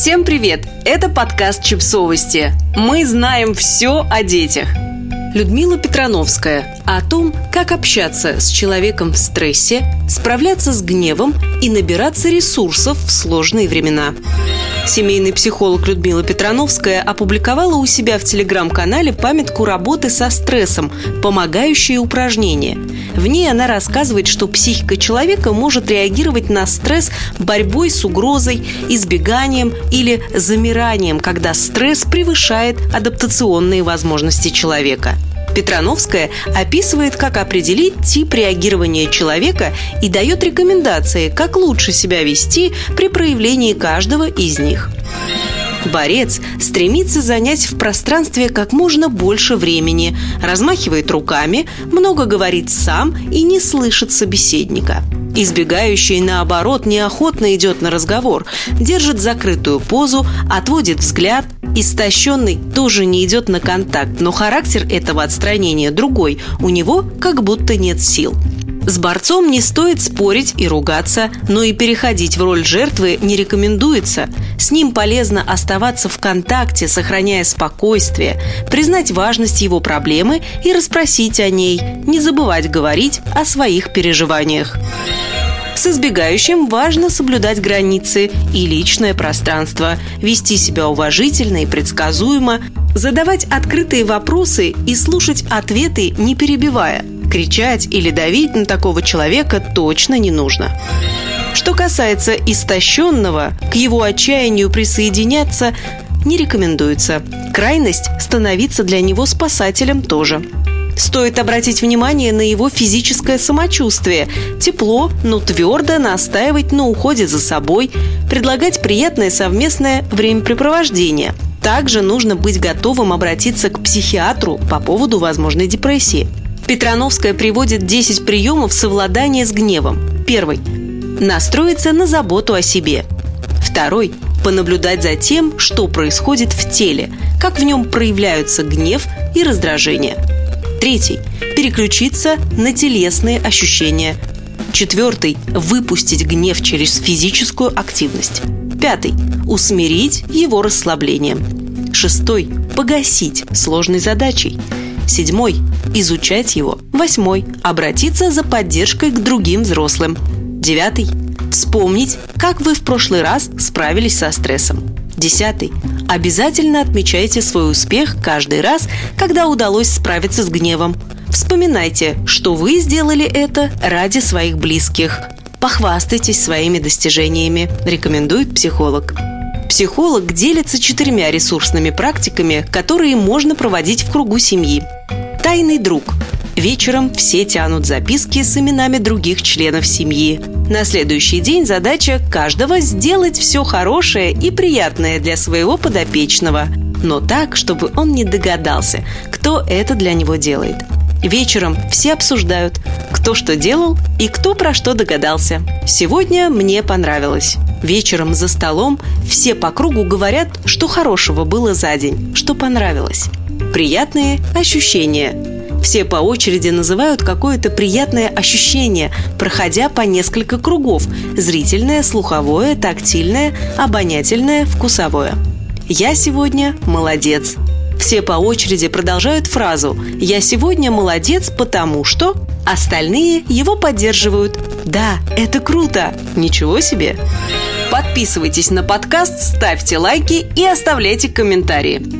Всем привет! Это подкаст «Чипсовости». Мы знаем все о детях. Людмила Петрановская о том, как общаться с человеком в стрессе, справляться с гневом и набираться ресурсов в сложные времена. Семейный психолог Людмила Петрановская опубликовала у себя в телеграм-канале памятку работы со стрессом «Помогающие упражнения». В ней она рассказывает, что психика человека может реагировать на стресс борьбой с угрозой, избеганием или замиранием, когда стресс превышает адаптационные возможности человека. Петрановская описывает, как определить тип реагирования человека и дает рекомендации, как лучше себя вести при проявлении каждого из них. Борец стремится занять в пространстве как можно больше времени, размахивает руками, много говорит сам и не слышит собеседника. Избегающий, наоборот, неохотно идет на разговор, держит закрытую позу, отводит взгляд, Истощенный тоже не идет на контакт, но характер этого отстранения другой. У него как будто нет сил. С борцом не стоит спорить и ругаться, но и переходить в роль жертвы не рекомендуется. С ним полезно оставаться в контакте, сохраняя спокойствие, признать важность его проблемы и расспросить о ней, не забывать говорить о своих переживаниях. С избегающим важно соблюдать границы и личное пространство, вести себя уважительно и предсказуемо, задавать открытые вопросы и слушать ответы, не перебивая. Кричать или давить на такого человека точно не нужно. Что касается истощенного, к его отчаянию присоединяться не рекомендуется. Крайность становиться для него спасателем тоже. Стоит обратить внимание на его физическое самочувствие. Тепло, но твердо настаивать на уходе за собой, предлагать приятное совместное времяпрепровождение. Также нужно быть готовым обратиться к психиатру по поводу возможной депрессии. Петрановская приводит 10 приемов совладания с гневом. Первый. Настроиться на заботу о себе. Второй. Понаблюдать за тем, что происходит в теле, как в нем проявляются гнев и раздражение. Третий – переключиться на телесные ощущения. Четвертый – выпустить гнев через физическую активность. Пятый – усмирить его расслаблением. Шестой – погасить сложной задачей. Седьмой – изучать его. Восьмой – обратиться за поддержкой к другим взрослым. Девятый – вспомнить, как вы в прошлый раз справились со стрессом. Десятый. Обязательно отмечайте свой успех каждый раз, когда удалось справиться с гневом. Вспоминайте, что вы сделали это ради своих близких. Похвастайтесь своими достижениями, рекомендует психолог. Психолог делится четырьмя ресурсными практиками, которые можно проводить в кругу семьи. Тайный друг – Вечером все тянут записки с именами других членов семьи. На следующий день задача каждого сделать все хорошее и приятное для своего подопечного, но так, чтобы он не догадался, кто это для него делает. Вечером все обсуждают, кто что делал и кто про что догадался. Сегодня мне понравилось. Вечером за столом все по кругу говорят, что хорошего было за день, что понравилось. Приятные ощущения – все по очереди называют какое-то приятное ощущение, проходя по несколько кругов – зрительное, слуховое, тактильное, обонятельное, вкусовое. «Я сегодня молодец». Все по очереди продолжают фразу «Я сегодня молодец, потому что…» Остальные его поддерживают. «Да, это круто! Ничего себе!» Подписывайтесь на подкаст, ставьте лайки и оставляйте комментарии.